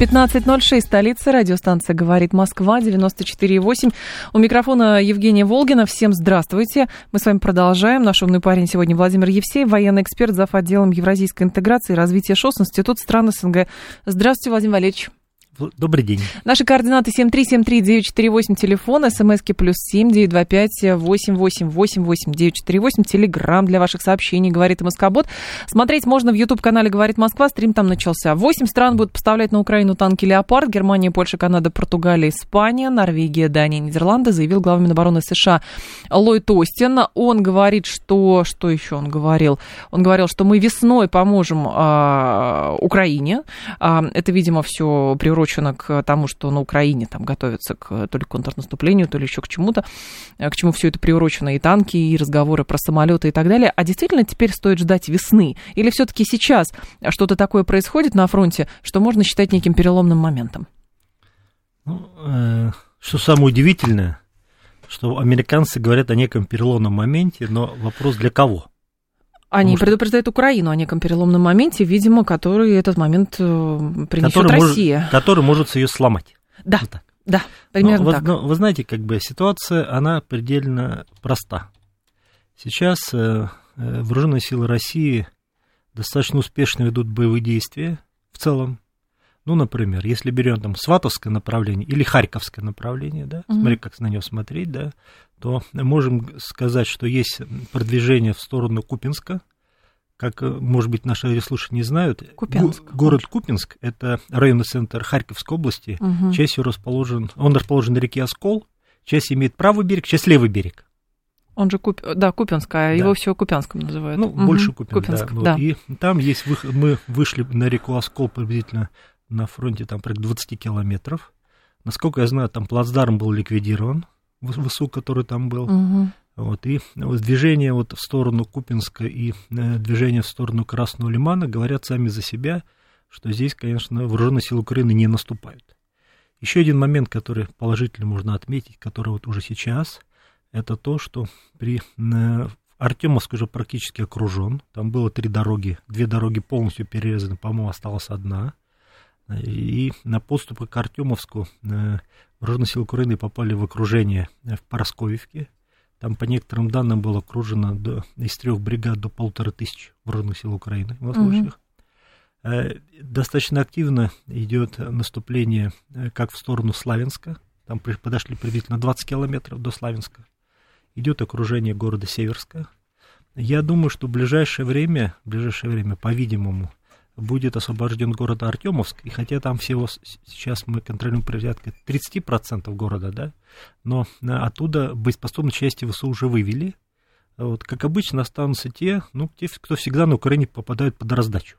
15.06, столица, радиостанция «Говорит Москва», 94.8. У микрофона Евгения Волгина. Всем здравствуйте. Мы с вами продолжаем. Наш умный парень сегодня Владимир Евсеев, военный эксперт, зав. отделом евразийской интеграции и развития ШОС, Институт стран СНГ. Здравствуйте, Владимир Валерьевич. Добрый день. Наши координаты 7373948, телефон, смски плюс 7925-888-948, телеграмм для ваших сообщений, говорит Москобот. Смотреть можно в YouTube-канале «Говорит Москва», стрим там начался. Восемь стран будут поставлять на Украину танки «Леопард», Германия, Польша, Канада, Португалия, Испания, Норвегия, Дания, Нидерланды, заявил глава Минобороны США Ллойд Остин. Он говорит, что... Что еще он говорил? Он говорил, что мы весной поможем э, Украине. Э, это, видимо, все приурочено приурочено к тому, что на Украине там готовятся к то ли контрнаступлению, то ли еще к чему-то, э, к чему все это приурочено, и танки, и разговоры про самолеты и так далее. А действительно теперь стоит ждать весны? Или все-таки сейчас что-то такое происходит на фронте, что можно считать неким переломным моментом? Ну, э, что самое удивительное, что американцы говорят о неком переломном моменте, но вопрос для кого? Они Потому предупреждают Украину о неком переломном моменте, видимо, который этот момент э, принесет который Россия. Может, который может ее сломать. Да, вот так. да, примерно но, так. Но, вы знаете, как бы ситуация, она предельно проста. Сейчас э, э, вооруженные силы России достаточно успешно ведут боевые действия в целом. Ну, например, если берем там Сватовское направление или Харьковское направление, да, угу. смотри, как на него смотреть, да, то можем сказать, что есть продвижение в сторону Купинска, как, может быть, наши радиослушатели не знают, Купянск. город Купинск – это районный центр Харьковской области, угу. частью расположен, он расположен на реке Оскол, часть имеет правый берег, часть левый берег. Он же Куп... да, Купинск, а да. его всего Купянском называют. Ну, угу. больше Купинск, Купинск да. да. Вот. И там есть выход, мы вышли на реку Оскол приблизительно на фронте там порядка 20 километров. Насколько я знаю, там плацдарм был ликвидирован, ВСУ, который там был. Угу. Вот, и вот движение вот в сторону Купинска и э, движение в сторону Красного Лимана говорят сами за себя, что здесь, конечно, вооруженные силы Украины не наступают. Еще один момент, который положительно можно отметить, который вот уже сейчас, это то, что при э, Артемовск уже практически окружен. Там было три дороги, две дороги полностью перерезаны, по-моему, осталась одна. И на подступы к Артемовску э, вооруженные силы Украины попали в окружение в Поросковивке. Там, по некоторым данным, было окружено до, из трех бригад до полутора тысяч вооруженных сил Украины. Mm-hmm. Достаточно активно идет наступление э, как в сторону Славянска. Там подошли приблизительно 20 километров до Славянска. Идет окружение города Северска. Я думаю, что в ближайшее время, в ближайшее время, по-видимому, будет освобожден город Артемовск, и хотя там всего сейчас мы контролируем порядка 30% города, да, но оттуда боеспособные части ВСУ уже вывели. Вот, как обычно, останутся те, ну, те, кто всегда на Украине попадают под раздачу.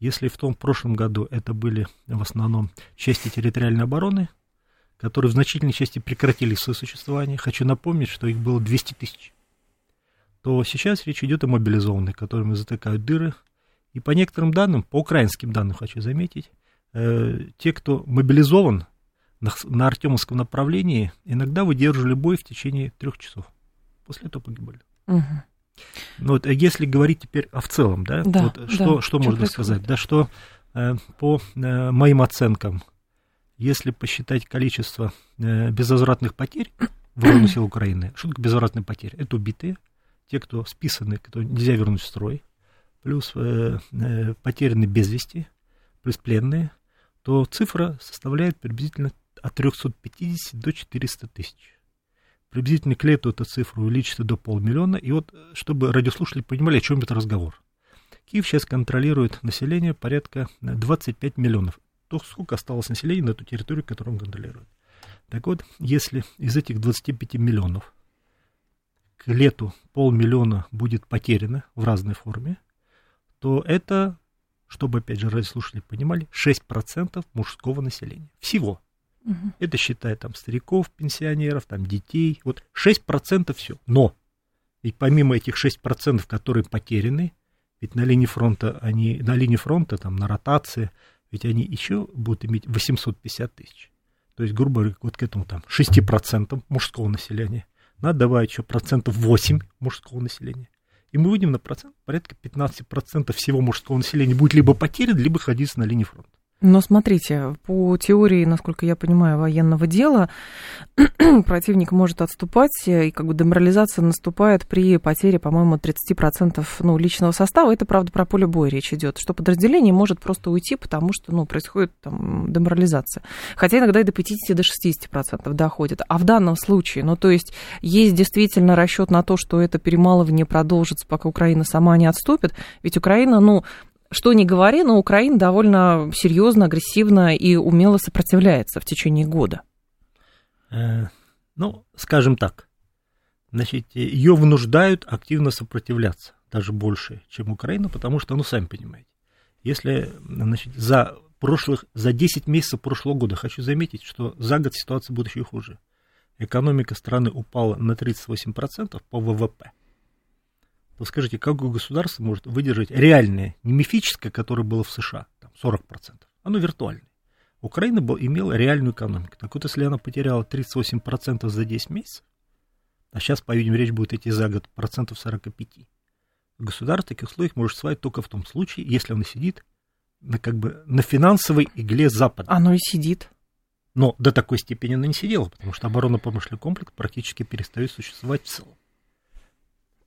Если в том прошлом году это были в основном части территориальной обороны, которые в значительной части прекратили свое существование, хочу напомнить, что их было 200 тысяч, то сейчас речь идет о мобилизованных, которыми затыкают дыры, и по некоторым данным, по украинским данным хочу заметить, э, те, кто мобилизован на, на Артемовском направлении, иногда выдерживали бой в течение трех часов. После этого погибали. Угу. Ну, вот, если говорить теперь о в целом, да, да вот, да. что, что можно происходит? сказать? Да, что э, по э, моим оценкам, если посчитать количество э, безвозвратных потерь вооруженных сил Украины, что такое безвозвратные потери? Это убитые, те, кто списаны, кто нельзя вернуть в строй, плюс э, э, потерянные без вести, плюс пленные, то цифра составляет приблизительно от 350 до 400 тысяч. Приблизительно к лету эта цифра увеличится до полмиллиона. И вот, чтобы радиослушатели понимали, о чем это разговор. Киев сейчас контролирует население порядка 25 миллионов. То, сколько осталось населения на эту территорию, которую он контролирует. Так вот, если из этих 25 миллионов к лету полмиллиона будет потеряно в разной форме, то это, чтобы, опять же, радиослушатели понимали, 6% мужского населения. Всего. Угу. Это считая там стариков, пенсионеров, там детей. Вот 6% все. Но ведь помимо этих 6%, которые потеряны, ведь на линии фронта они, на линии фронта, там, на ротации, ведь они еще будут иметь 850 тысяч. То есть, грубо говоря, вот к этому там 6% мужского населения. Надо добавить еще процентов 8 мужского населения. И мы выйдем на процент, порядка 15% всего мужского населения будет либо потерян, либо ходиться на линии фронта. Но смотрите, по теории, насколько я понимаю, военного дела, противник может отступать, и как бы деморализация наступает при потере, по-моему, 30% ну, личного состава. Это, правда, про поле боя речь идет, что подразделение может просто уйти, потому что ну, происходит там, деморализация. Хотя иногда и до 50 до 60% доходит. А в данном случае, ну, то есть есть действительно расчет на то, что это перемалывание продолжится, пока Украина сама не отступит. Ведь Украина, ну, что ни говори, но Украина довольно серьезно, агрессивно и умело сопротивляется в течение года. Э, ну, скажем так, значит, ее вынуждают активно сопротивляться, даже больше, чем Украина, потому что, ну, сами понимаете, если, значит, за прошлых, за 10 месяцев прошлого года, хочу заметить, что за год ситуация будет еще хуже. Экономика страны упала на 38% по ВВП то скажите, как государство может выдержать реальное, не мифическое, которое было в США, там 40%, оно виртуальное. Украина был, имела реальную экономику. Так вот, если она потеряла 38% за 10 месяцев, а сейчас, по-видимому, речь будет идти за год процентов 45, государство в таких условиях может свать только в том случае, если оно сидит на, как бы, на финансовой игле Запада. Оно и сидит. Но до такой степени оно не сидело, потому что оборонно-промышленный комплекс практически перестает существовать в целом.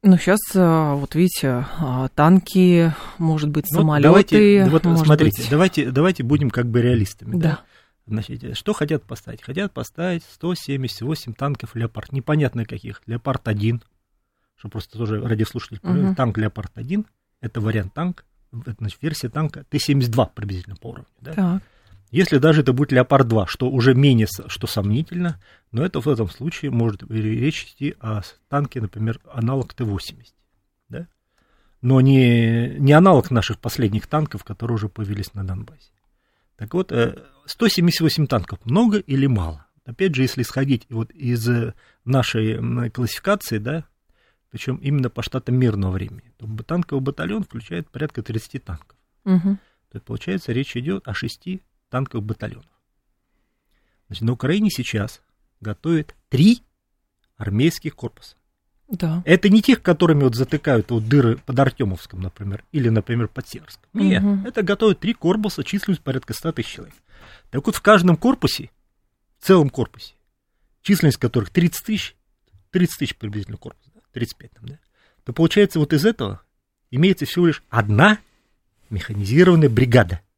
Ну, сейчас, а, вот видите, а, танки, может быть, ну, самолеты. Давайте, вот, может смотрите, быть... давайте, давайте будем как бы реалистами. Да. да? Значит, что хотят поставить? Хотят поставить 178 танков «Леопард». Непонятно каких. «Леопард-1», что просто тоже радиослушатель угу. танк «Леопард-1», это вариант танк, значит, версия танка Т-72 приблизительно по уровню. Да? Так. Если даже это будет Леопард-2, что уже менее, что сомнительно, но это в этом случае может речь идти о танке, например, аналог Т-80, да? но не, не аналог наших последних танков, которые уже появились на Донбассе. Так вот, 178 э, танков много или мало? Опять же, если исходить вот из э, нашей классификации, да, причем именно по штатам мирного времени, то танковый батальон включает порядка 30 танков. Угу. То есть, получается, речь идет о 6 танковых батальонов. Значит, на Украине сейчас готовят три армейских корпуса. Да. Это не тех, которыми вот затыкают вот дыры под Артемовском, например, или, например, под Северском. Нет, угу. это готовят три корпуса, численность порядка 100 тысяч человек. Так вот, в каждом корпусе, в целом корпусе, численность которых 30 тысяч, 30 тысяч приблизительно корпус, да, 35 там, да, то получается вот из этого имеется всего лишь одна механизированная бригада –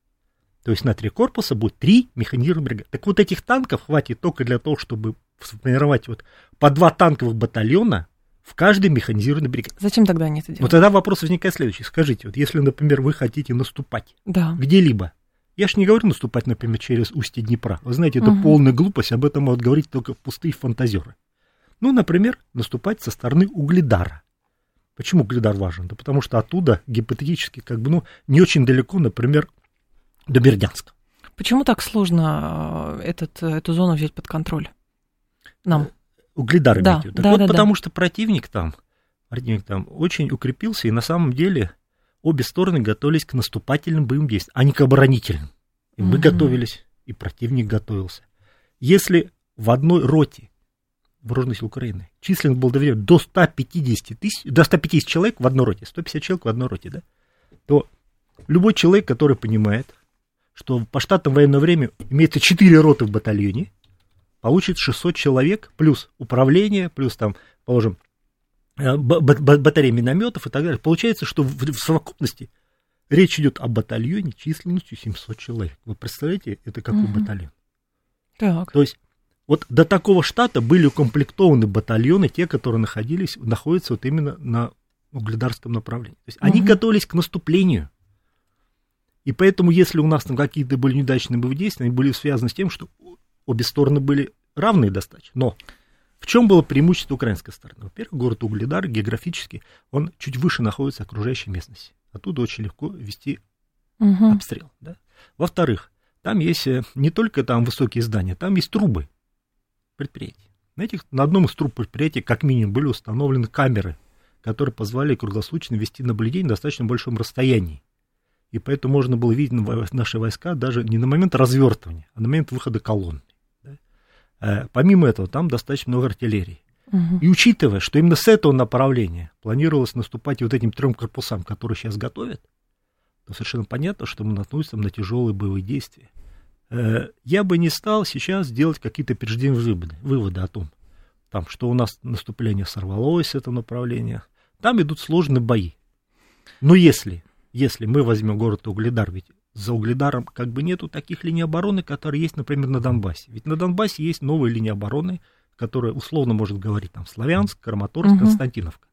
то есть на три корпуса будет три механизированных бригады. Так вот этих танков хватит только для того, чтобы сформировать вот по два танковых батальона в каждой механизированной бригаде. Зачем тогда они это делают? Вот тогда вопрос возникает следующий. Скажите, вот если, например, вы хотите наступать да. где-либо, я же не говорю наступать, например, через устье Днепра. Вы знаете, это угу. полная глупость, об этом могут говорить только пустые фантазеры. Ну, например, наступать со стороны Угледара. Почему Угледар важен? Да потому что оттуда гипотетически, как бы, ну, не очень далеко, например, до Бердянска. Почему так сложно э, этот, эту зону взять под контроль? Нам. Угледар да, Так да, вот, да, потому да. что противник там, противник там очень укрепился, и на самом деле обе стороны готовились к наступательным боевым действиям, а не к оборонительным. И мы угу. готовились, и противник готовился. Если в одной роте вооруженных сил Украины численность был доведен до 150 тысяч, до 150 человек в одной роте, 150 человек в одной роте, да, то любой человек, который понимает, что по штатам военного времени имеется 4 роты в батальоне, получит 600 человек, плюс управление, плюс там, положим, э, батарея минометов и так далее. Получается, что в, в совокупности речь идет о батальоне численностью 700 человек. Вы представляете, это какой угу. батальон? Так. То есть вот до такого штата были укомплектованы батальоны, те, которые находились, находятся вот именно на угледарском направлении. То есть угу. они готовились к наступлению. И поэтому, если у нас там какие-то были неудачные боевые действия, они были связаны с тем, что обе стороны были равные достаточно. Но в чем было преимущество украинской стороны? Во-первых, город Угледар географически, он чуть выше находится окружающей местности. Оттуда очень легко вести угу. обстрел. Да? Во-вторых, там есть э, не только там высокие здания, там есть трубы предприятий. На, этих, на одном из труб предприятия как минимум были установлены камеры, которые позволяли круглосуточно вести наблюдение на достаточно большом расстоянии. И поэтому можно было видеть наши войска даже не на момент развертывания, а на момент выхода колонны. Да? Э, помимо этого, там достаточно много артиллерии. Угу. И учитывая, что именно с этого направления планировалось наступать вот этим трем корпусам, которые сейчас готовят, то совершенно понятно, что мы наткнемся на тяжелые боевые действия. Э, я бы не стал сейчас делать какие-то прежденные выводы, выводы о том, там, что у нас наступление сорвалось с этого направления. Там идут сложные бои. Но если, если мы возьмем город Угледар, ведь за Угледаром как бы нету таких линий обороны, которые есть, например, на Донбассе. Ведь на Донбассе есть новые линии обороны, которые условно может говорить там Славянск, Краматорск, угу. Константиновка.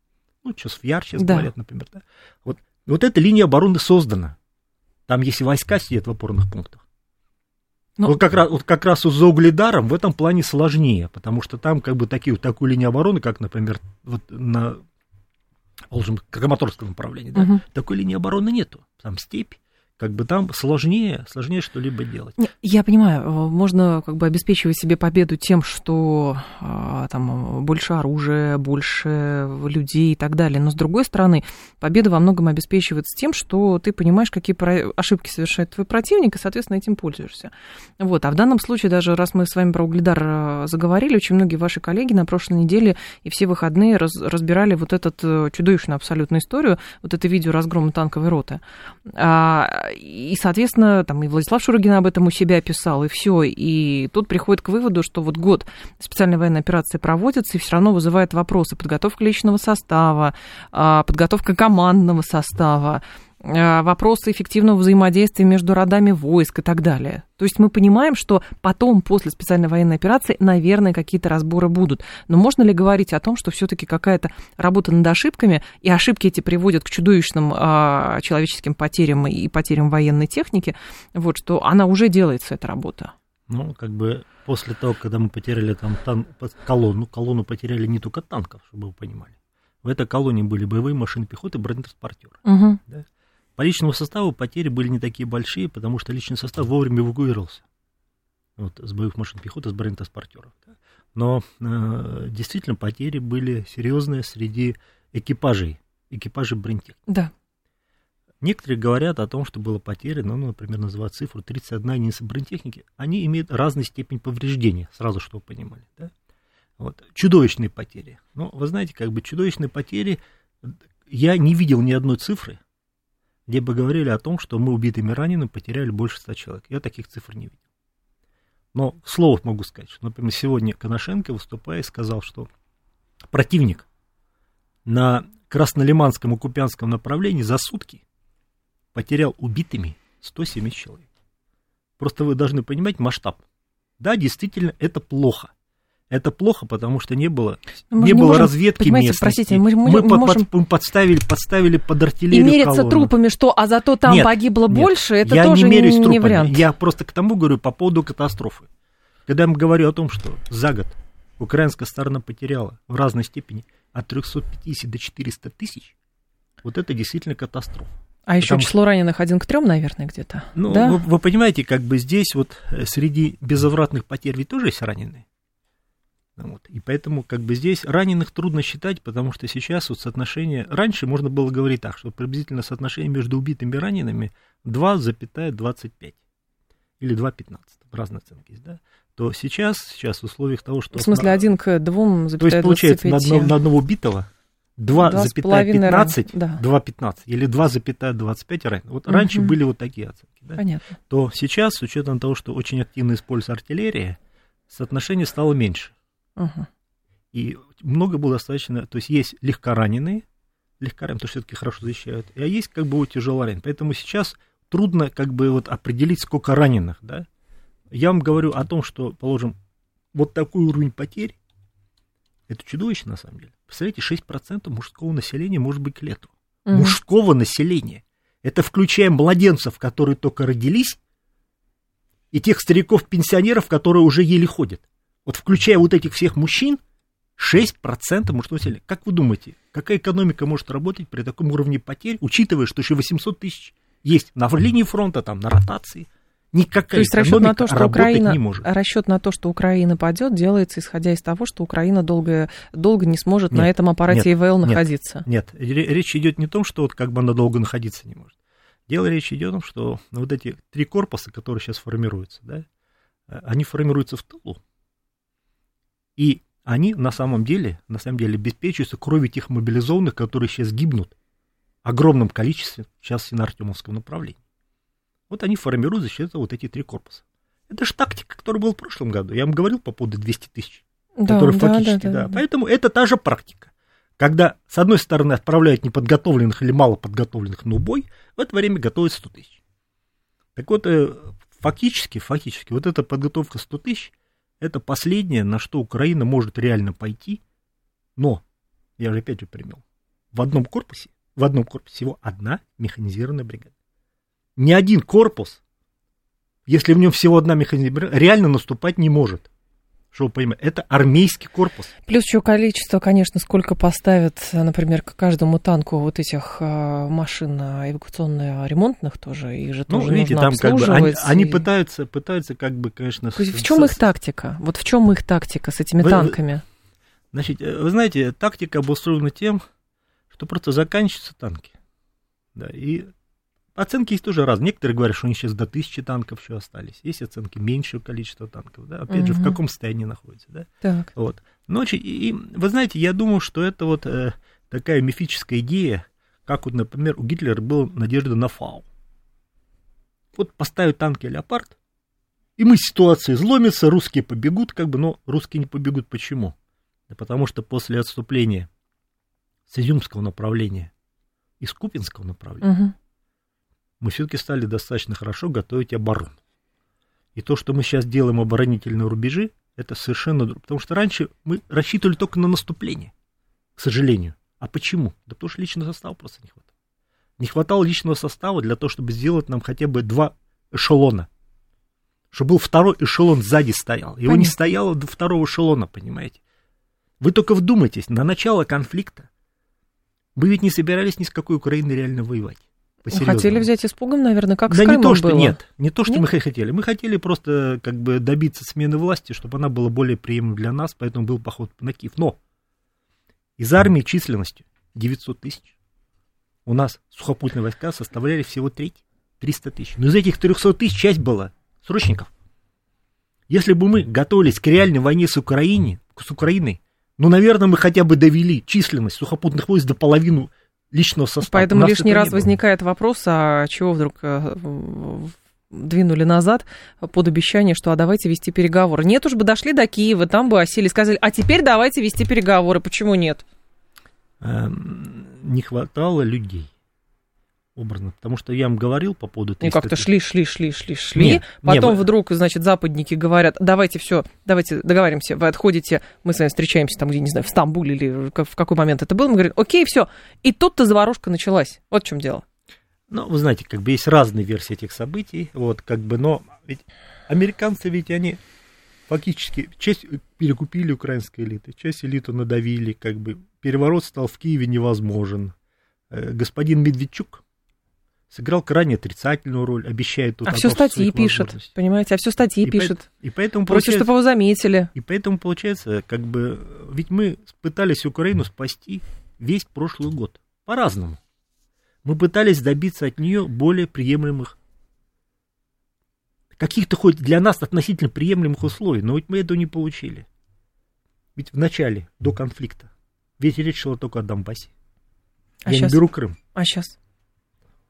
Ну, Чосвяр сейчас да. говорят, например. Да? Вот, вот эта линия обороны создана. Там есть войска сидят в опорных пунктах. Но... Ну, вот, как раз, вот как раз за Угледаром в этом плане сложнее, потому что там как бы такие, вот такую линию обороны, как, например, вот на Волжем, Краматорском направлении, да, угу. такой линии обороны нету. Там степь, как бы там сложнее, сложнее что-либо делать. Я понимаю, э, можно как бы обеспечивать себе победу тем, что а, там больше оружия, больше людей и так далее. Но с другой стороны, победа во многом обеспечивается тем, что ты понимаешь, какие ошибки совершает твой противник, и, соответственно, этим пользуешься. Вот. А в данном случае, даже раз мы с вами про угледар э, заговорили, очень многие ваши коллеги на прошлой неделе и все выходные раз, разбирали вот эту э, чудовищную абсолютную историю, вот это видео разгрома танковой роты. И, соответственно, там и Владислав Шурыгин об этом у себя писал, и все. И тут приходит к выводу, что вот год специальной военной операции проводится, и все равно вызывает вопросы подготовка личного состава, а, подготовка командного состава, вопросы эффективного взаимодействия между родами войск и так далее. То есть мы понимаем, что потом, после специальной военной операции, наверное, какие-то разборы будут. Но можно ли говорить о том, что все-таки какая-то работа над ошибками, и ошибки эти приводят к чудовищным а, человеческим потерям и потерям военной техники, вот, что она уже делается, эта работа? Ну, как бы после того, когда мы потеряли там тан- колонну, колонну потеряли не только танков, чтобы вы понимали. В этой колонне были боевые машины пехоты, бронетранспортеры. Угу. Да? По личному составу потери были не такие большие, потому что личный состав вовремя эвакуировался. Вот, с боевых машин пехоты, с бронетранспортеров. Да. Но э, действительно потери были серьезные среди экипажей, экипажей бронетех. Да. Некоторые говорят о том, что было потеряно, ну, например, называют цифру 31 единица бронетехники. Они имеют разной степень повреждения, сразу что вы понимали. Да? Вот. Чудовищные потери. Ну, вы знаете, как бы чудовищные потери, я не видел ни одной цифры, где бы говорили о том, что мы убитыми ранеными потеряли больше ста человек. Я таких цифр не видел. Но слов могу сказать, что, например, сегодня Коношенко, выступая, сказал, что противник на Краснолиманском и Купянском направлении за сутки потерял убитыми 170 человек. Просто вы должны понимать масштаб. Да, действительно, это плохо. Это плохо, потому что не было, ну, мы не, было можем, разведки местности. Простите, мы, мы, мы, мы можем... под, подставили, подставили под артиллерию И мериться колонну. трупами, что, а зато там нет, погибло нет, больше, это я тоже не, мерюсь не, не вариант. Я просто к тому говорю по поводу катастрофы. Когда я говорю о том, что за год украинская сторона потеряла в разной степени от 350 до 400 тысяч, вот это действительно катастрофа. А еще Потому... число раненых один к трем, наверное, где-то. Ну, да? вы, вы понимаете, как бы здесь вот э, среди безвозвратных потерь ведь тоже есть раненые. Вот. И поэтому как бы здесь раненых трудно считать, потому что сейчас вот соотношение... Раньше можно было говорить так, что приблизительно соотношение между убитыми и ранеными 2,25 или 2,15, разные оценки есть, да? То сейчас, сейчас в условиях того, что... В смысле, один к двум То есть, получается, на, одно, на одного убитого 2,15 да. 2,15 или 2,25 раненых. Вот угу. раньше были вот такие оценки. Да? Понятно. То сейчас, с учетом того, что очень активно используется артиллерия, соотношение стало меньше. И много было достаточно, то есть есть легкораненые, легкораненые, то все-таки хорошо защищают, а есть как бы тяжелораненые. Поэтому сейчас трудно как бы вот определить, сколько раненых, да. Я вам говорю о том, что, положим, вот такой уровень потерь, это чудовищно на самом деле. Представляете, 6% мужского населения может быть к лету. Угу. Мужского населения. Это включая младенцев, которые только родились, и тех стариков-пенсионеров, которые уже еле ходят вот включая вот этих всех мужчин, 6% мужского населения. Как вы думаете, какая экономика может работать при таком уровне потерь, учитывая, что еще 800 тысяч есть на линии фронта, там, на ротации, Никакая то есть расчет на то, что Украина, не может. расчет на то, что Украина падет, делается исходя из того, что Украина долго, долго не сможет нет, на этом аппарате нет, ИВЛ находиться. Нет, нет, речь идет не о том, что вот как бы она долго находиться не может. Дело речь идет о том, что вот эти три корпуса, которые сейчас формируются, да, они формируются в тылу. И они на самом деле, на самом деле обеспечиваются кровью тех мобилизованных, которые сейчас гибнут в огромном количестве, сейчас на Артемовском направлении. Вот они формируют за счет вот эти три корпуса. Это же тактика, которая была в прошлом году. Я вам говорил по поводу 200 тысяч, да, которые да, фактически, да, да, да. Поэтому это та же практика. Когда, с одной стороны, отправляют неподготовленных или малоподготовленных на убой, в это время готовят 100 тысяч. Так вот, э, фактически, фактически, вот эта подготовка 100 тысяч, это последнее, на что Украина может реально пойти, но, я же опять же примел, в одном корпусе, в одном корпусе всего одна механизированная бригада ни один корпус, если в нем всего одна механизация, реально наступать не может. Что вы понимаете, это армейский корпус. Плюс еще количество, конечно, сколько поставят, например, к каждому танку вот этих э, машин эвакуационно-ремонтных тоже, их же ну, тоже видите, нужно там как бы они, и... они пытаются, пытаются как бы, конечно... То есть в чем с... их тактика? Вот в чем их тактика с этими вы, танками? Значит, э, вы знаете, тактика обустроена тем, что просто заканчиваются танки. Да, и Оценки есть тоже разные. Некоторые говорят, что у них сейчас до тысячи танков еще остались. Есть оценки меньшего количества танков. Да? Опять угу. же, в каком состоянии находятся. Да? Так. Вот. Ночи, и, и вы знаете, я думаю, что это вот э, такая мифическая идея, как вот, например, у Гитлера была надежда на фау. Вот поставят танки «Леопард», и мы ситуация изломится, русские побегут, как бы, но русские не побегут. Почему? Да потому что после отступления с Изюмского направления и с Купинского направления угу мы все-таки стали достаточно хорошо готовить оборону. И то, что мы сейчас делаем оборонительные рубежи, это совершенно другое. Потому что раньше мы рассчитывали только на наступление, к сожалению. А почему? Да потому что личного состава просто не хватало. Не хватало личного состава для того, чтобы сделать нам хотя бы два эшелона. Чтобы был второй эшелон сзади стоял. Его Понятно. не стояло до второго эшелона, понимаете? Вы только вдумайтесь, на начало конфликта вы ведь не собирались ни с какой Украиной реально воевать. Хотели взять испугом, наверное, как да с не то, что было. нет, не то, что нет? мы хотели. Мы хотели просто как бы добиться смены власти, чтобы она была более приемлема для нас, поэтому был поход на Киев. Но из армии численностью 900 тысяч у нас сухопутные войска составляли всего треть, 300 тысяч. Но из этих 300 тысяч часть была срочников. Если бы мы готовились к реальной войне с Украиной, с Украиной, ну, наверное, мы хотя бы довели численность сухопутных войск до половины личного состава. Поэтому лишний раз возникает вопрос, а чего вдруг э, двинули назад под обещание, что а давайте вести переговоры. Нет уж бы дошли до Киева, там бы осели, сказали, а теперь давайте вести переговоры. Почему нет? Эм, не хватало людей образно. Потому что я вам говорил по поводу... И как-то шли, шли, шли, шли, шли. Нет, Потом не, вдруг, значит, западники говорят, давайте все, давайте договоримся, вы отходите, мы с вами встречаемся там, где, не знаю, в Стамбуле или в какой момент это было. Мы говорим, окей, все. И тут-то заварушка началась. Вот в чем дело. Ну, вы знаете, как бы есть разные версии этих событий, вот, как бы, но ведь американцы ведь они фактически часть перекупили украинской элиты, часть элиту надавили, как бы переворот стал в Киеве невозможен. Э, господин Медведчук, сыграл крайне отрицательную роль, обещает тут... А все статьи пишет, понимаете, а все статьи и пишет. По, и поэтому Просит, чтобы его заметили. И поэтому получается, как бы, ведь мы пытались Украину спасти весь прошлый год, по-разному. Мы пытались добиться от нее более приемлемых каких-то хоть для нас относительно приемлемых условий, но ведь мы этого не получили. Ведь в начале, до конфликта, ведь речь шла только о Донбассе. А Я сейчас? не беру Крым. А сейчас?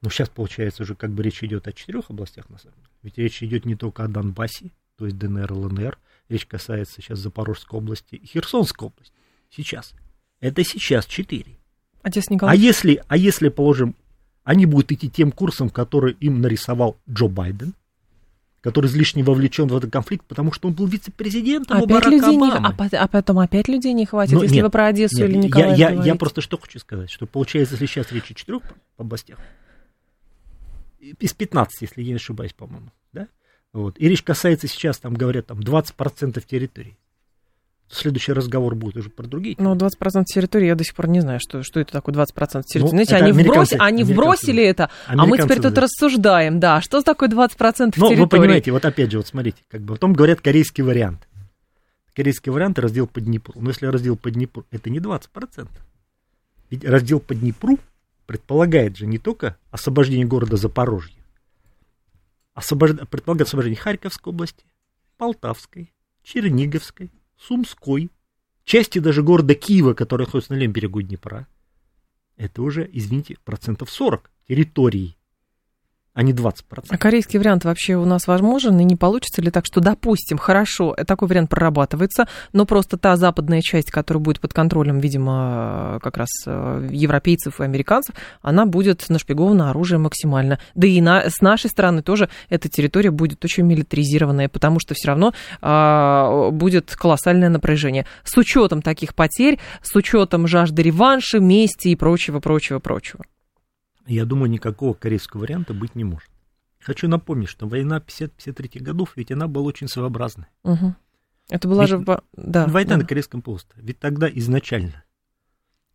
Но сейчас, получается, уже как бы речь идет о четырех областях, на самом деле. Ведь речь идет не только о Донбассе, то есть ДНР, ЛНР. Речь касается сейчас Запорожской области и Херсонской области. Сейчас. Это сейчас четыре. Отец Николай. А если, а если, положим, они будут идти тем курсом, который им нарисовал Джо Байден, который излишне вовлечен в этот конфликт, потому что он был вице-президентом опять у Барака людей Обамы. Не, а, а потом опять людей не хватит, ну, если нет, вы про Одессу нет, или Николаев я, я, я просто что хочу сказать, что получается, если сейчас речь о четырех областях, из 15, если я не ошибаюсь, по-моему, да? Вот. И речь касается сейчас, там говорят, там 20% территории. следующий разговор будет уже про другие. Ну, 20% территории, я до сих пор не знаю, что, что это такое 20% территории. Ну, Знаете, они, вброс, они вбросили это, а мы теперь тут рассуждаем, да, что такое 20% территории? Ну, вы понимаете, вот опять же, вот смотрите, как бы потом говорят корейский вариант. Корейский вариант раздел по Днепру. Но если раздел по Днепру, это не 20%. Ведь раздел по Днепру предполагает же не только освобождение города Запорожья, освобож... предполагает освобождение Харьковской области, Полтавской, Черниговской, Сумской, части даже города Киева, который находится на левом берегу Днепра. Это уже, извините, процентов 40 территории а не 20%. А корейский вариант вообще у нас возможен? И не получится ли так, что, допустим, хорошо, такой вариант прорабатывается, но просто та западная часть, которая будет под контролем, видимо, как раз э, европейцев и американцев, она будет нашпигована оружием максимально. Да и на, с нашей стороны тоже эта территория будет очень милитаризированная, потому что все равно а, будет колоссальное напряжение. С учетом таких потерь, с учетом жажды реванша, мести и прочего, прочего, прочего я думаю, никакого корейского варианта быть не может. Хочу напомнить, что война 50-53 годов, ведь она была очень своеобразной. Угу. Это была ведь, же... Да, война да. на Корейском полуострове. Ведь тогда изначально,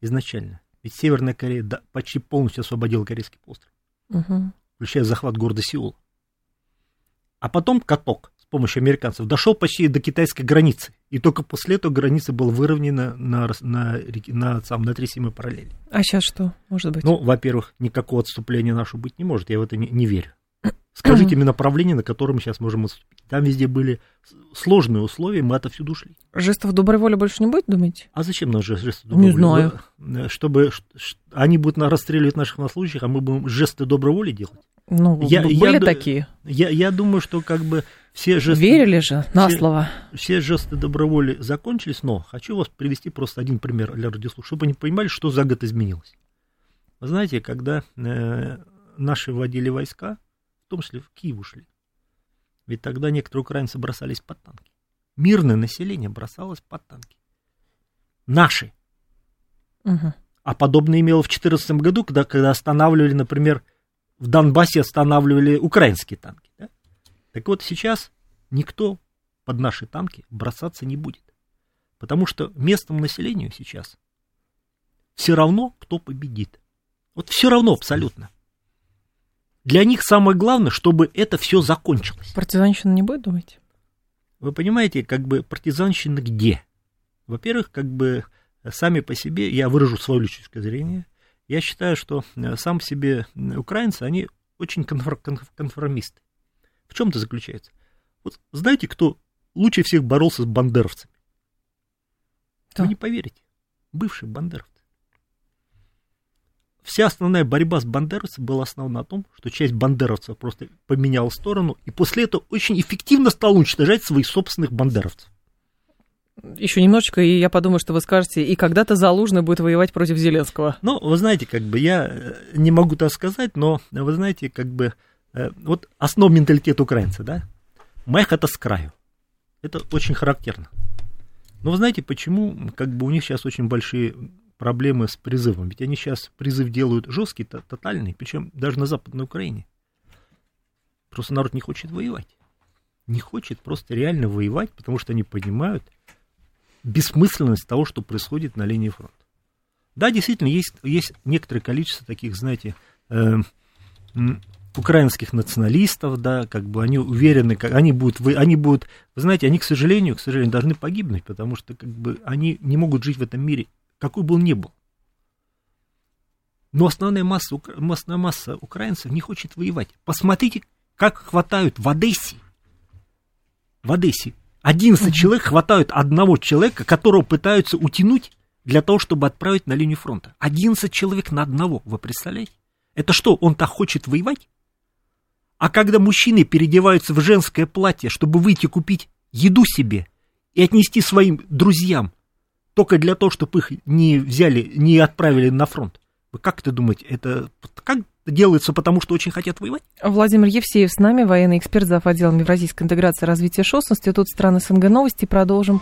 изначально, ведь Северная Корея да, почти полностью освободила Корейский полуостров, угу. включая захват города Сеул. А потом каток с помощью американцев дошел почти до китайской границы. И только после этого граница была выровнена на, на, на, на, на три семи параллели. А сейчас что, может быть? Ну, во-первых, никакого отступления нашего быть не может, я в это не, не верю. Скажите мне направление, на котором мы сейчас можем отступить. Там везде были сложные условия, мы отовсюду ушли. Жестов доброй воли больше не будет, думаете? А зачем нам жесты доброй не воли? Не знаю. Чтобы они будут расстреливать наших наслужащих, а мы будем жесты доброй воли делать? Ну, я, были я, такие. Я, я думаю, что как бы все жесты... Верили же на все, слово. Все жесты доброволи закончились, но хочу вас привести просто один пример для радиослушателей, чтобы они понимали, что за год изменилось. Вы знаете, когда э, наши вводили войска, в том числе в Киев ушли, ведь тогда некоторые украинцы бросались под танки. Мирное население бросалось под танки. Наши. Угу. А подобное имело в 2014 году, когда, когда останавливали, например, в Донбассе останавливали украинские танки. Да? Так вот сейчас никто под наши танки бросаться не будет. Потому что местному населению сейчас все равно, кто победит. Вот все равно абсолютно. Для них самое главное, чтобы это все закончилось. Партизанщина не будет, думаете? Вы понимаете, как бы партизанщина где? Во-первых, как бы сами по себе, я выражу свое личное зрение, я считаю, что э, сам себе украинцы, они очень конформисты. В чем это заключается? Вот знаете, кто лучше всех боролся с бандеровцами? Да. Вы не поверите. Бывшие бандеровцы. Вся основная борьба с бандеровцами была основана на том, что часть бандеровцев просто поменяла сторону, и после этого очень эффективно стала уничтожать своих собственных бандеровцев еще немножечко, и я подумаю, что вы скажете, и когда-то Залужный будет воевать против Зеленского. Ну, вы знаете, как бы я э, не могу так сказать, но вы знаете, как бы э, вот основ менталитет украинца, да? Мех это с краю. Это очень характерно. Но вы знаете, почему как бы у них сейчас очень большие проблемы с призывом? Ведь они сейчас призыв делают жесткий, тотальный, причем даже на Западной Украине. Просто народ не хочет воевать. Не хочет просто реально воевать, потому что они понимают, бессмысленность того, что происходит на линии фронта. Да, действительно, есть, есть некоторое количество таких, знаете, э, украинских националистов, да, как бы они уверены, как они будут, вы, они будут, вы знаете, они, к сожалению, к сожалению, должны погибнуть, потому что как бы они не могут жить в этом мире, какой бы он ни был. Но основная масса, основная масса украинцев не хочет воевать. Посмотрите, как хватают в Одессе, в Одессе 11 человек хватают одного человека, которого пытаются утянуть для того, чтобы отправить на линию фронта. 11 человек на одного, вы представляете? Это что, он так хочет воевать? А когда мужчины переодеваются в женское платье, чтобы выйти купить еду себе и отнести своим друзьям, только для того, чтобы их не взяли, не отправили на фронт, как это думаете, это как делается потому, что очень хотят воевать? Владимир Евсеев с нами, военный эксперт за отделом Евразийской интеграции и развития ШОС, Институт стран СНГ новости. Продолжим.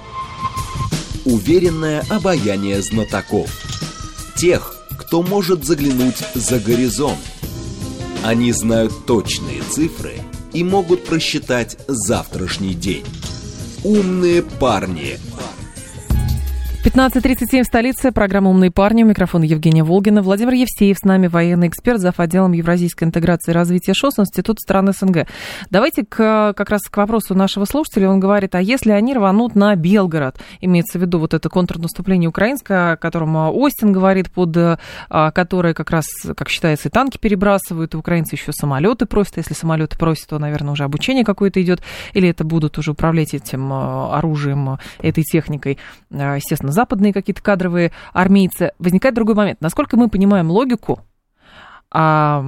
Уверенное обаяние знатоков. Тех, кто может заглянуть за горизонт. Они знают точные цифры и могут просчитать завтрашний день. Умные парни. 15.37 в столице. Программа «Умные парни». У микрофона Евгения Волгина. Владимир Евсеев с нами, военный эксперт, зав. отделом Евразийской интеграции и развития ШОС, Институт стран СНГ. Давайте к, как раз к вопросу нашего слушателя. Он говорит, а если они рванут на Белгород? Имеется в виду вот это контрнаступление украинское, о котором Остин говорит, под а, которое как раз, как считается, и танки перебрасывают, и украинцы еще самолеты просят. Если самолеты просят, то, наверное, уже обучение какое-то идет, или это будут уже управлять этим а, оружием, этой техникой, а, естественно, западные какие-то кадровые армейцы. Возникает другой момент. Насколько мы понимаем логику а,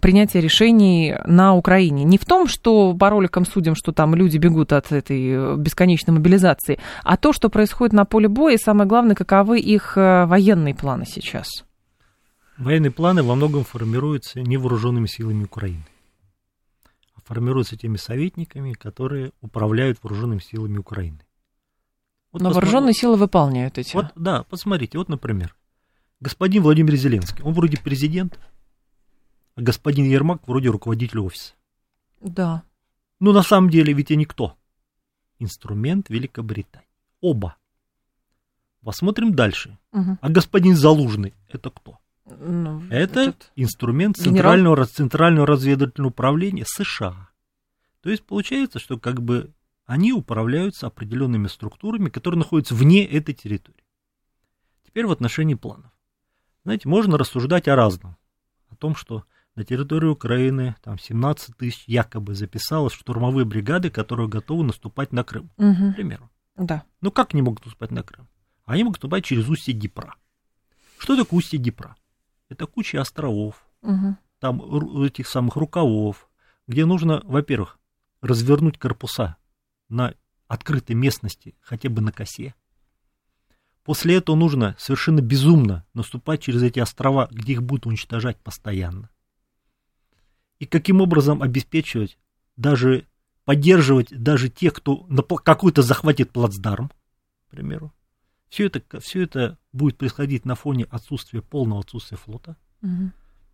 принятия решений на Украине. Не в том, что по роликам судим, что там люди бегут от этой бесконечной мобилизации, а то, что происходит на поле боя, и самое главное, каковы их э, военные планы сейчас. Военные планы во многом формируются невооруженными силами Украины, а формируются теми советниками, которые управляют вооруженными силами Украины. Вот Но вооруженные силы выполняют эти. Вот, да, посмотрите, вот, например, господин Владимир Зеленский, он вроде президент, а господин Ермак вроде руководитель офиса. Да. Ну, на самом деле, ведь и никто. Инструмент Великобритании. Оба. Посмотрим дальше. Угу. А господин Залужный, это кто? Ну, это этот... инструмент Центрального, Центрального разведывательного управления США. То есть получается, что как бы они управляются определенными структурами, которые находятся вне этой территории. Теперь в отношении планов. Знаете, можно рассуждать о разном. О том, что на территории Украины там 17 тысяч якобы записалось штурмовые бригады, которые готовы наступать на Крым. Угу. К примеру. Да. Ну как они могут наступать на Крым? Они могут наступать через устье Днепра. Что такое устье Днепра? Это куча островов, угу. там этих самых рукавов, где нужно, во-первых, развернуть корпуса на открытой местности, хотя бы на косе. После этого нужно совершенно безумно наступать через эти острова, где их будут уничтожать постоянно. И каким образом обеспечивать, даже поддерживать даже тех, кто какой-то захватит плацдарм, к примеру. Все это, все это будет происходить на фоне отсутствия, полного отсутствия флота. Угу.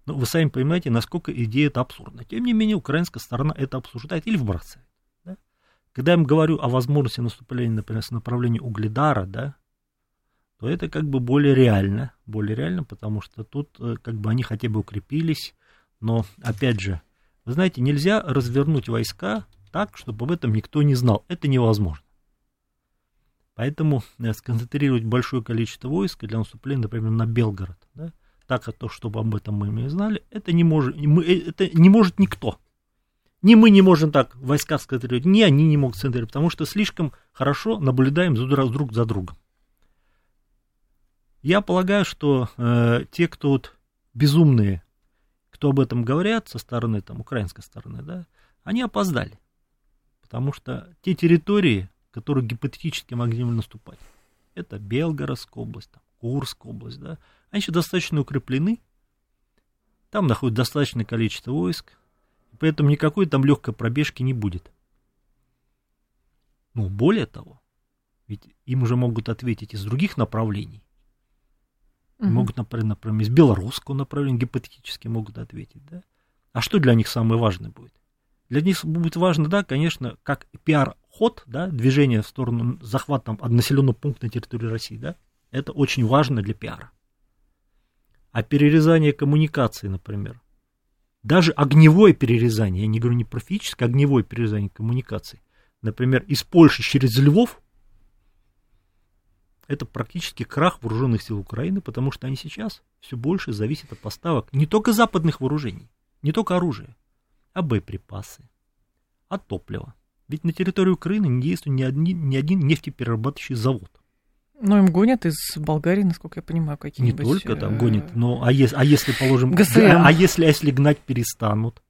Но вы сами понимаете, насколько идея это абсурдна. Тем не менее, украинская сторона это обсуждает или вбрасывает. Когда я им говорю о возможности наступления, например, с направления Угледара, да, то это как бы более реально, более реально, потому что тут э, как бы они хотя бы укрепились, но, опять же, вы знаете, нельзя развернуть войска так, чтобы об этом никто не знал. Это невозможно. Поэтому э, сконцентрировать большое количество войск для наступления, например, на Белгород, да, так, а то, чтобы об этом мы не знали, это не может, э, это не может никто. Ни мы не можем так войска сконцентрировать, ни они не могут сконцентрировать, потому что слишком хорошо наблюдаем друг за другом. Я полагаю, что э, те, кто вот безумные, кто об этом говорят со стороны, там, украинской стороны, да, они опоздали. Потому что те территории, которые гипотетически могли наступать, это Белгородская область, там, Курская область, да, они еще достаточно укреплены, там находится достаточное количество войск, Поэтому никакой там легкой пробежки не будет. Ну, более того, ведь им уже могут ответить из других направлений. Угу. Могут, например, например, из белорусского направления гипотетически могут ответить, да? А что для них самое важное будет? Для них будет важно, да, конечно, как пиар-ход, да, движение в сторону захвата населенного пункта на территории России, да, это очень важно для пиара. А перерезание коммуникации, например, даже огневое перерезание, я не говорю не про физическое, а огневое перерезание коммуникаций, например, из Польши через Львов, это практически крах вооруженных сил Украины, потому что они сейчас все больше зависят от поставок не только западных вооружений, не только оружия, а боеприпасы, от топлива. Ведь на территории Украины не действует ни один, ни один нефтеперерабатывающий завод. Ну, им гонят из Болгарии, насколько я понимаю, какие-нибудь... Не только там гонят, но а, если, а если, положим... ГСМ. А если, а если гнать перестанут?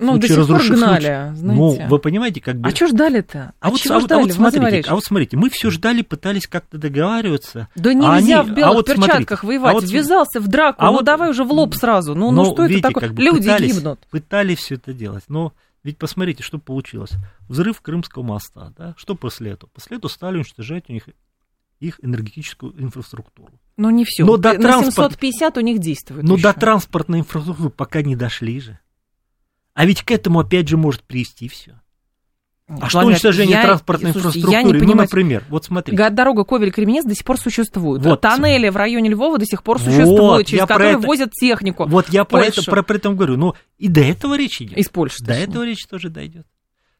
Ну, до сих пор гнали, случай. Ну, вы понимаете, как бы... А что ждали-то? А, а вот, а, ждали, а вот смотрите, а вот смотрите, мы все ждали, пытались как-то договариваться. Да нельзя а они... в белых а вот перчатках смотрите, воевать, а вот... ввязался в драку, а ну вот... давай уже в лоб сразу, ну, ну что видите, это такое? Как бы Люди пытались, гибнут. Пытались все это делать, но ведь посмотрите, что получилось. Взрыв Крымского моста, да, что после этого? После этого стали уничтожать у них их энергетическую инфраструктуру. Но не все. Но до На транспорт... 750 у них действует. Но еще. до транспортной инфраструктуры пока не дошли же. А ведь к этому опять же может привести все. А что уничтожение я, транспортной слушайте, инфраструктуры? Я не ну, понимаю, например, вот смотри. Дорога Ковель-Кременец до сих пор существует. Вот. Тоннели в районе Львова до сих пор существуют, вот, через которые это, возят технику. Вот я про это, про, про это говорю. Но и до этого речь идет. Из Польши. До точнее. этого речь тоже дойдет.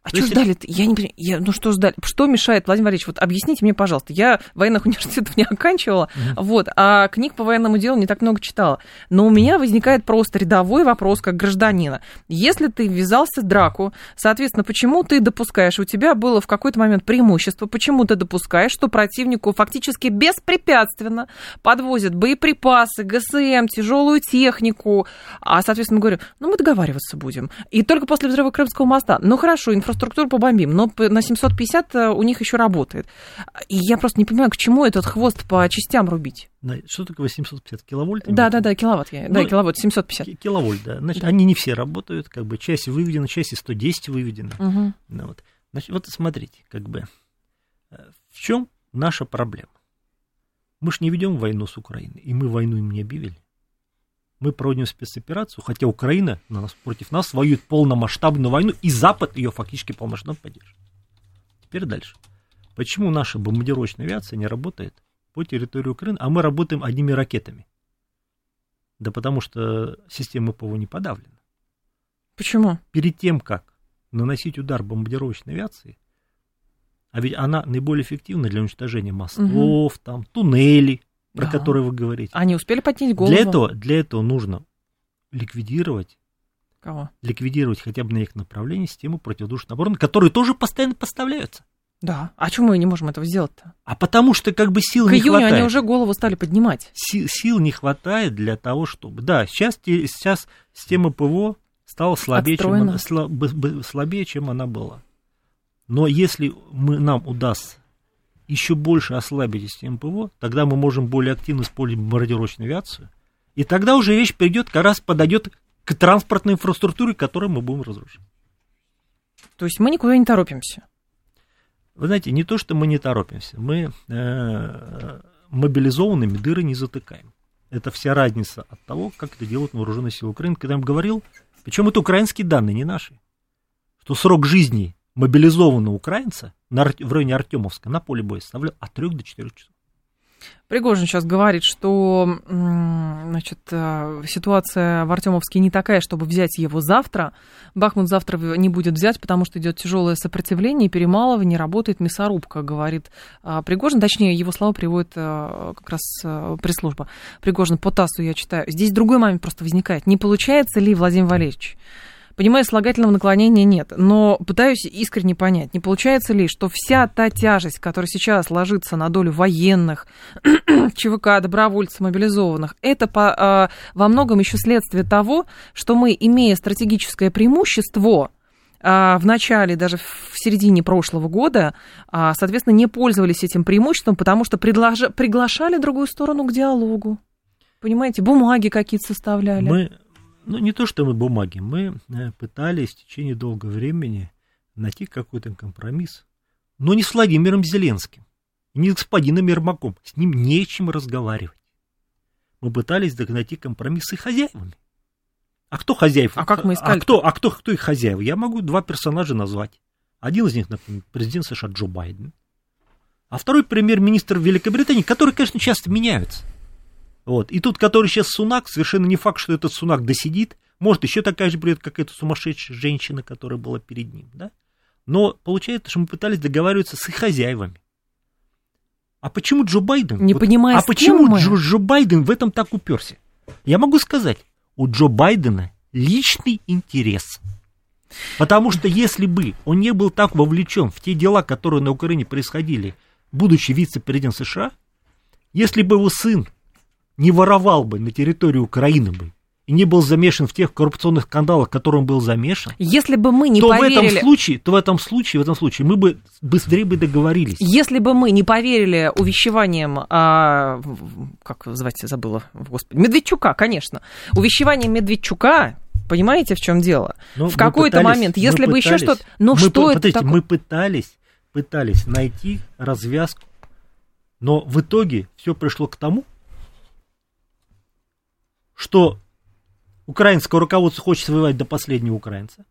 А что ждали? Я не понимаю. Я, ну что ждали? Что мешает, Владимир Валерьевич? Вот объясните мне, пожалуйста. Я военных университетов не оканчивала, mm-hmm. вот, а книг по военному делу не так много читала. Но у меня возникает просто рядовой вопрос как гражданина. Если ты ввязался в драку, соответственно, почему ты допускаешь, у тебя было в какой-то момент преимущество, почему ты допускаешь, что противнику фактически беспрепятственно подвозят боеприпасы, ГСМ, тяжелую технику, а, соответственно, говорю, ну мы договариваться будем. И только после взрыва Крымского моста, ну хорошо, инфраструктура инфраструктуру побомбим, но на 750 э, у них еще работает. И я просто не понимаю, к чему этот хвост по частям рубить. Что такое 750 киловольт? Да, да, да, киловатт. Я, ну, да, киловатт, 750. Киловольт, да. Значит, они не все работают, как бы часть выведена, часть 110 выведена. Угу. Ну, вот. Значит, вот смотрите, как бы, э, в чем наша проблема? Мы же не ведем войну с Украиной, и мы войну им не объявили мы проводим спецоперацию, хотя Украина на нас, против нас воюет полномасштабную войну, и Запад ее фактически полномасштабно поддерживает. Теперь дальше. Почему наша бомбардировочная авиация не работает по территории Украины, а мы работаем одними ракетами? Да потому что система ПВО не подавлена. Почему? Перед тем, как наносить удар бомбардировочной авиации, а ведь она наиболее эффективна для уничтожения мостов, угу. там, туннелей, про да. который вы говорите. Они успели поднять голову? Для этого, для этого нужно ликвидировать Кого? Ликвидировать хотя бы на их направлении систему противодушной обороны, которые тоже постоянно поставляются. Да. А почему мы не можем этого сделать-то? А потому что как бы сил К не хватает. они уже голову стали поднимать. Сил, сил не хватает для того, чтобы... Да, сейчас, сейчас система ПВО стала слабее, чем она, слабее, чем она была. Но если мы, нам удастся еще больше ослабить систему ПВО, тогда мы можем более активно использовать бомбардировочную авиацию, и тогда уже речь придет, как раз подойдет к транспортной инфраструктуре, которую мы будем разрушать. То есть мы никуда не торопимся? Вы знаете, не то, что мы не торопимся, мы э, мобилизованными дыры не затыкаем. Это вся разница от того, как это делают вооруженные силы Украины. Когда я вам говорил, причем это украинские данные, не наши, что срок жизни мобилизованного украинца на, в районе Артемовска на поле боя составлял от 3 до 4 часов. Пригожин сейчас говорит, что значит, э, ситуация в Артемовске не такая, чтобы взять его завтра. Бахмут завтра не будет взять, потому что идет тяжелое сопротивление, перемалывание, работает мясорубка, говорит а, Пригожин. Точнее, его слова приводит э, как раз э, пресс-служба. Пригожин по ТАССу я читаю. Здесь другой момент просто возникает. Не получается ли, Владимир Валерьевич, Понимаю, слагательного наклонения нет, но пытаюсь искренне понять, не получается ли, что вся та тяжесть, которая сейчас ложится на долю военных, ЧВК, добровольцев, мобилизованных, это по, э, во многом еще следствие того, что мы, имея стратегическое преимущество, а, в начале, даже в середине прошлого года, а, соответственно, не пользовались этим преимуществом, потому что предложа, приглашали другую сторону к диалогу. Понимаете, бумаги какие-то составляли. Мы ну, не то, что мы бумаги, мы э, пытались в течение долгого времени найти какой-то компромисс, но не с Владимиром Зеленским, не с господином Ермаком, с ним нечем разговаривать. Мы пытались найти компромисс с хозяевами. А кто хозяев? А как мы искали? А кто, а кто, кто их хозяева? Я могу два персонажа назвать. Один из них, например, президент США Джо Байден, а второй премьер-министр Великобритании, которые, конечно, часто меняются. Вот. И тут, который сейчас Сунак, совершенно не факт, что этот Сунак досидит. Может, еще такая же придет, как эта сумасшедшая женщина, которая была перед ним. Да? Но получается, что мы пытались договариваться с их хозяевами. А почему Джо Байден? Не вот, понимаю, А почему Джо, Джо Байден в этом так уперся? Я могу сказать, у Джо Байдена личный интерес. Потому что если бы он не был так вовлечен в те дела, которые на Украине происходили, будучи вице-президентом США, если бы его сын не воровал бы на территории Украины бы, и не был замешан в тех коррупционных скандалах, в которых он был замешан, если бы мы не то поверили... в этом случае, то в этом случае, в этом случае мы бы быстрее бы договорились. Если бы мы не поверили увещеваниям, а, как звать забыла, господи, Медведчука, конечно, увещеваниям Медведчука, понимаете, в чем дело? Но ну, в какой-то момент, если бы еще что-то, ну мы, что это такое? Мы пытались, пытались найти развязку, но в итоге все пришло к тому, что украинское руководство хочет воевать до последнего украинца,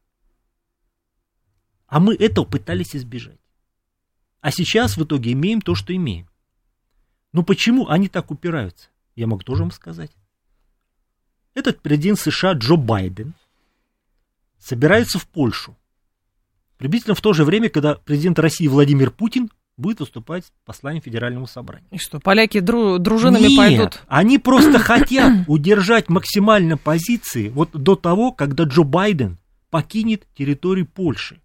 А мы этого пытались избежать. А сейчас в итоге имеем то, что имеем. Но почему они так упираются? Я могу тоже вам сказать. Этот президент США Джо Байден собирается в Польшу. Приблизительно в то же время, когда президент России Владимир Путин будет выступать посланием Федеральному собранию. И что, поляки дру, дружинами Нет, пойдут? они просто хотят удержать максимально позиции вот до того, когда Джо Байден покинет территорию Польши.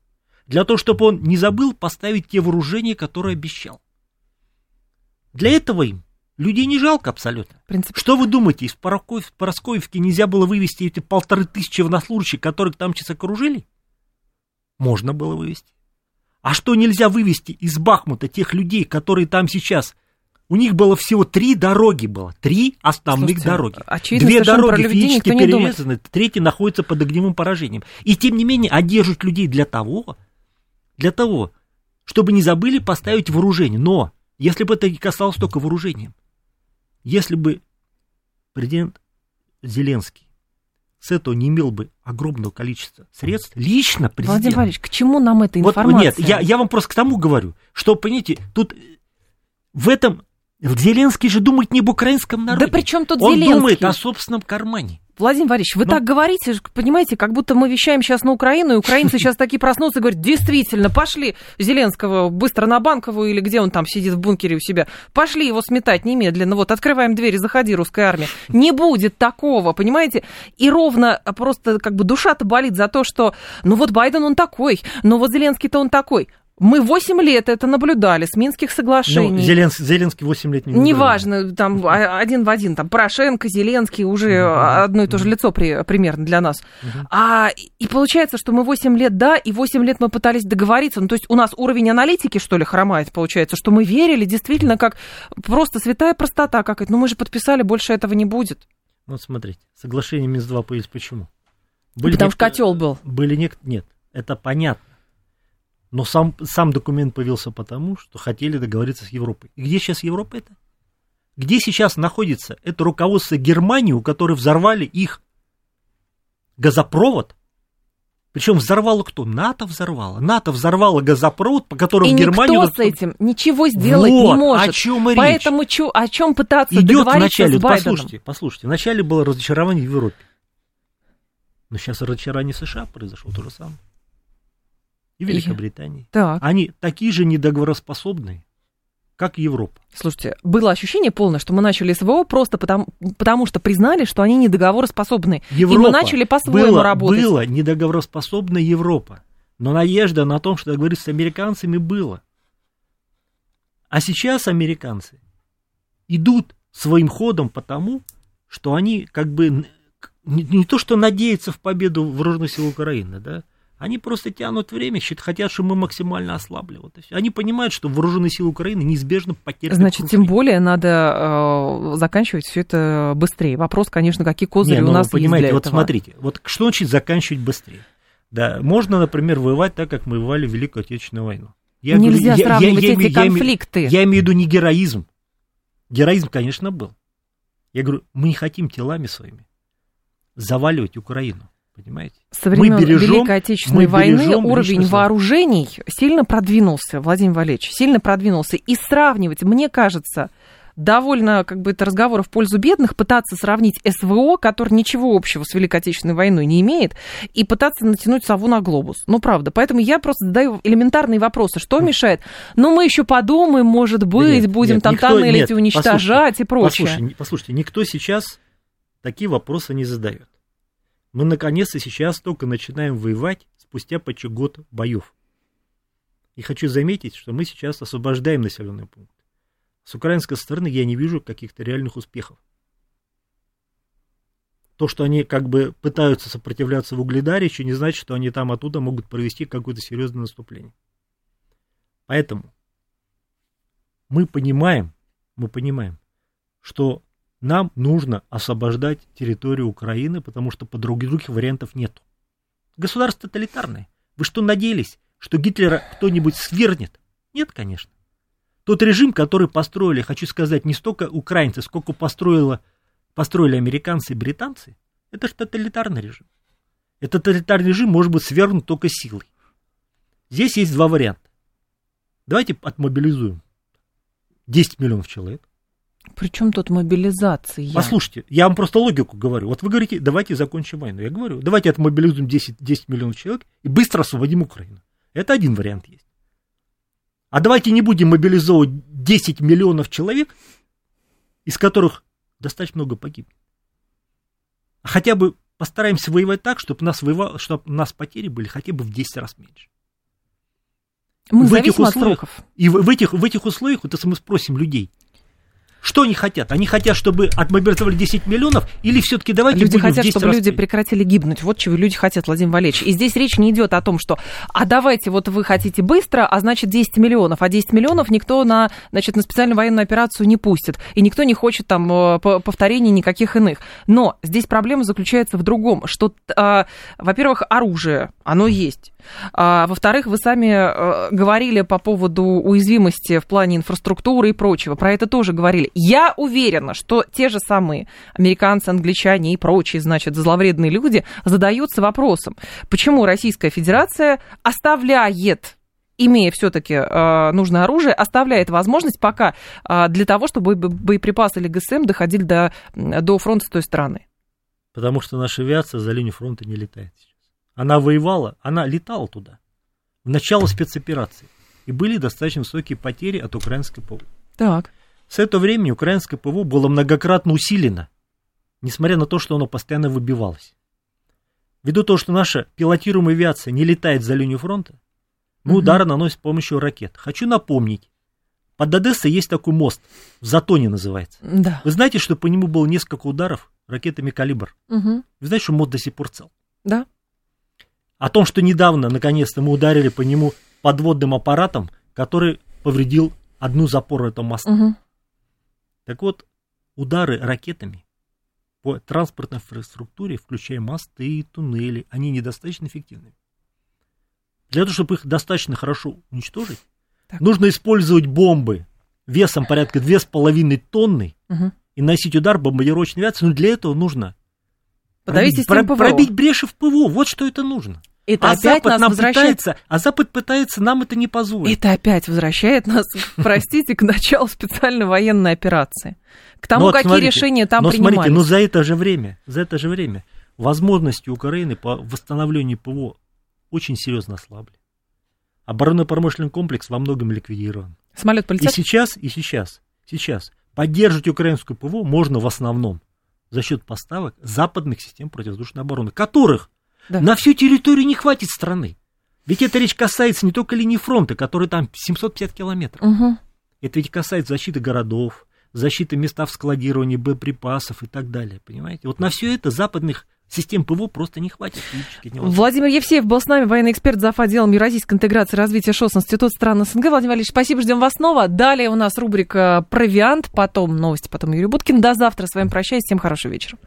Для того, чтобы он не забыл поставить те вооружения, которые обещал. Для этого им людей не жалко абсолютно. Принцип... Что вы думаете, из Пороскоевки нельзя было вывести эти полторы тысячи военнослужащих, которых там сейчас окружили? Можно было вывести. А что нельзя вывести из Бахмута тех людей, которые там сейчас? У них было всего три дороги было, три основных Слушайте, дороги. очевидно, Две дороги физически перерезаны, третья находится под огневым поражением. И тем не менее одержат людей для того, для того, чтобы не забыли поставить вооружение. Но если бы это не касалось только вооружением, если бы президент Зеленский с этого не имел бы огромного количества средств, лично президент... Владимир Валерьевич, к чему нам эта Вот информация? нет, я, я вам просто к тому говорю, что, понимаете, тут в этом... Зеленский же думает не об украинском народе. Да при чем тут Он Зеленский? думает о собственном кармане. Владимир Валерьевич, вы Ну. так говорите, понимаете, как будто мы вещаем сейчас на Украину, и украинцы сейчас такие проснутся и говорят, действительно, пошли Зеленского быстро на Банковую, или где он там сидит в бункере у себя, пошли его сметать немедленно, вот, открываем двери, заходи, русская армия. Не будет такого, понимаете? И ровно просто как бы душа-то болит за то, что, ну вот Байден он такой, ну вот Зеленский-то он такой. Мы 8 лет это наблюдали с Минских Ну, соглашений. Зеленский, Зеленский 8 лет не. Неважно, там а- один в один, там Порошенко, Зеленский, уже одно и то же лицо при- примерно для нас. А, и получается, что мы 8 лет да, и 8 лет мы пытались договориться. Ну, то есть у нас уровень аналитики, что ли, хромает, получается, что мы верили действительно как просто святая простота какая-то. Ну, мы же подписали, больше этого не будет. Ну, вот смотрите, соглашение Минск-2 появилось почему? Потому что некто- котел был. Были нек... Нет, это понятно. Но сам, сам документ появился потому, что хотели договориться с Европой. И где сейчас Европа это? Где сейчас находится это руководство Германии, у которой взорвали их газопровод? Причем взорвало кто? НАТО взорвало. НАТО взорвало газопровод, по которому И в Германию... никто с этим ничего сделать Вот, не может. о чем и речь. Поэтому чё- о чем пытаться Идет договориться вначале, с Байденом? послушайте, послушайте, вначале было разочарование в Европе. Но сейчас разочарование США произошло то же самое. И Великобритании. Так. Они такие же недоговороспособные, как Европа. Слушайте, было ощущение полное, что мы начали СВО просто потому, потому что признали, что они недоговороспособны. Европа и мы начали по-своему было, работать. Было недоговороспособная Европа. Но надежда на том, что договориться с американцами, было. А сейчас американцы идут своим ходом потому, что они как бы не, не то, что надеются в победу вооруженных сил Украины, да, они просто тянут время, хотят, чтобы мы максимально ослабли. Вот. Они понимают, что вооруженные силы Украины неизбежно потерпят Значит, тем более надо э, заканчивать все это быстрее. Вопрос, конечно, какие козыри Не, у ну, нас вы понимаете, есть для вот этого. смотрите, вот что значит заканчивать быстрее? Да, можно, например, воевать так, как мы воевали в Великую Отечественную войну. Я Нельзя говорю, я- я- сравнивать я эти я конфликты. Я имею в виду не героизм. Героизм, конечно, был. Я говорю, мы не хотим телами своими заваливать Украину. Понимаете? Со времен бережем- Великой Отечественной мы войны уровень вооружений сильно продвинулся, Владимир Валерьевич, сильно продвинулся. И сравнивать, мне кажется, довольно как бы это разговор в пользу бедных, пытаться сравнить СВО, который ничего общего с Великой Отечественной войной не имеет, и пытаться натянуть сову на глобус. Ну, правда. Поэтому я просто задаю элементарные вопросы. Что мешает? Ну, мы еще подумаем, может Да быть, нет, будем нет, там никто- нет, эти уничтожать и прочее. Послушайте, послушайте, никто сейчас такие вопросы не задает. Мы наконец-то сейчас только начинаем воевать спустя почти год боев. И хочу заметить, что мы сейчас освобождаем населенный пункт. С украинской стороны я не вижу каких-то реальных успехов. То, что они как бы пытаются сопротивляться в Угледаре, еще не значит, что они там оттуда могут провести какое-то серьезное наступление. Поэтому мы понимаем, мы понимаем, что нам нужно освобождать территорию Украины, потому что по других вариантов нету. Государство тоталитарное. Вы что, надеялись, что Гитлера кто-нибудь свергнет? Нет, конечно. Тот режим, который построили, хочу сказать, не столько украинцы, сколько построило, построили американцы и британцы, это же тоталитарный режим. Этот тоталитарный режим может быть свергнут только силой. Здесь есть два варианта. Давайте отмобилизуем 10 миллионов человек. Причем тут мобилизация? Послушайте, я вам просто логику говорю. Вот вы говорите, давайте закончим войну. Я говорю, давайте отмобилизуем 10, 10 миллионов человек и быстро освободим Украину. Это один вариант есть. А давайте не будем мобилизовывать 10 миллионов человек, из которых достаточно много погибнет. А хотя бы постараемся воевать так, чтобы, нас воевало, чтобы у нас потери были хотя бы в 10 раз меньше. Мы в этих условиях, И в, в, этих, в этих условиях, вот если мы спросим людей, что они хотят? Они хотят, чтобы отмобилизовали 10 миллионов, или все-таки давайте Люди хотят, чтобы раз люди прекратили гибнуть. Вот чего люди хотят, Владимир Валерьевич. И здесь речь не идет о том, что, а давайте, вот вы хотите быстро, а значит 10 миллионов. А 10 миллионов никто на, значит, на специальную военную операцию не пустит. И никто не хочет там э, повторений никаких иных. Но здесь проблема заключается в другом, что, э, во-первых, оружие, оно есть. А, во-вторых, вы сами э, говорили по поводу уязвимости в плане инфраструктуры и прочего. Про это тоже говорили. Я уверена, что те же самые американцы, англичане и прочие, значит, зловредные люди задаются вопросом, почему Российская Федерация оставляет имея все-таки э, нужное оружие, оставляет возможность пока э, для того, чтобы боеприпасы или ГСМ доходили до, до фронта с той стороны. Потому что наша авиация за линию фронта не летает сейчас. Она воевала, она летала туда. В начало спецоперации. И были достаточно высокие потери от украинской ПВО. Так. С этого времени украинское ПВО было многократно усилено, несмотря на то, что оно постоянно выбивалось. Ввиду того, что наша пилотируемая авиация не летает за линию фронта, мы угу. удары наносим с помощью ракет. Хочу напомнить, под Одессой есть такой мост, в Затоне называется. Да. Вы знаете, что по нему было несколько ударов ракетами «Калибр»? Угу. Вы знаете, что мост до сих пор цел? Да. О том, что недавно, наконец-то, мы ударили по нему подводным аппаратом, который повредил одну запору этого моста. Угу. Так вот, удары ракетами по транспортной инфраструктуре, включая мосты и туннели, они недостаточно эффективны. Для того, чтобы их достаточно хорошо уничтожить, так. нужно использовать бомбы весом порядка 2,5 тонны угу. и носить удар бомбардировочной авиации. Но для этого нужно Подавить пробить, про, пробить бреши в ПВО. Вот что это нужно. Это а опять Запад нас нам возвращает... пытается, а Запад пытается нам это не позволить. Это опять возвращает нас, простите, к началу специальной военной операции. К тому, но, какие смотрите, решения там но, принимались. Смотрите, но за это же время, за это же время возможности Украины по восстановлению ПВО очень серьезно ослабли. Оборонно-промышленный комплекс во многом ликвидирован. Самолет полетел? И сейчас, и сейчас, сейчас поддерживать украинскую ПВО можно в основном за счет поставок западных систем противовоздушной обороны, которых да. на всю территорию не хватит страны. Ведь эта речь касается не только линии фронта, которая там 750 километров. Угу. Это ведь касается защиты городов, защиты места в складировании боеприпасов и так далее. Понимаете? Вот на все это западных Систем ПВО просто не хватит. Владимир Евсеев был с нами, военный эксперт за отделом Евразийской интеграции и развития ШОС Институт стран СНГ. Владимир Валерьевич, спасибо, ждем вас снова. Далее у нас рубрика «Провиант», потом новости, потом Юрий Буткин. До завтра. С вами прощаюсь. Всем хорошего вечера.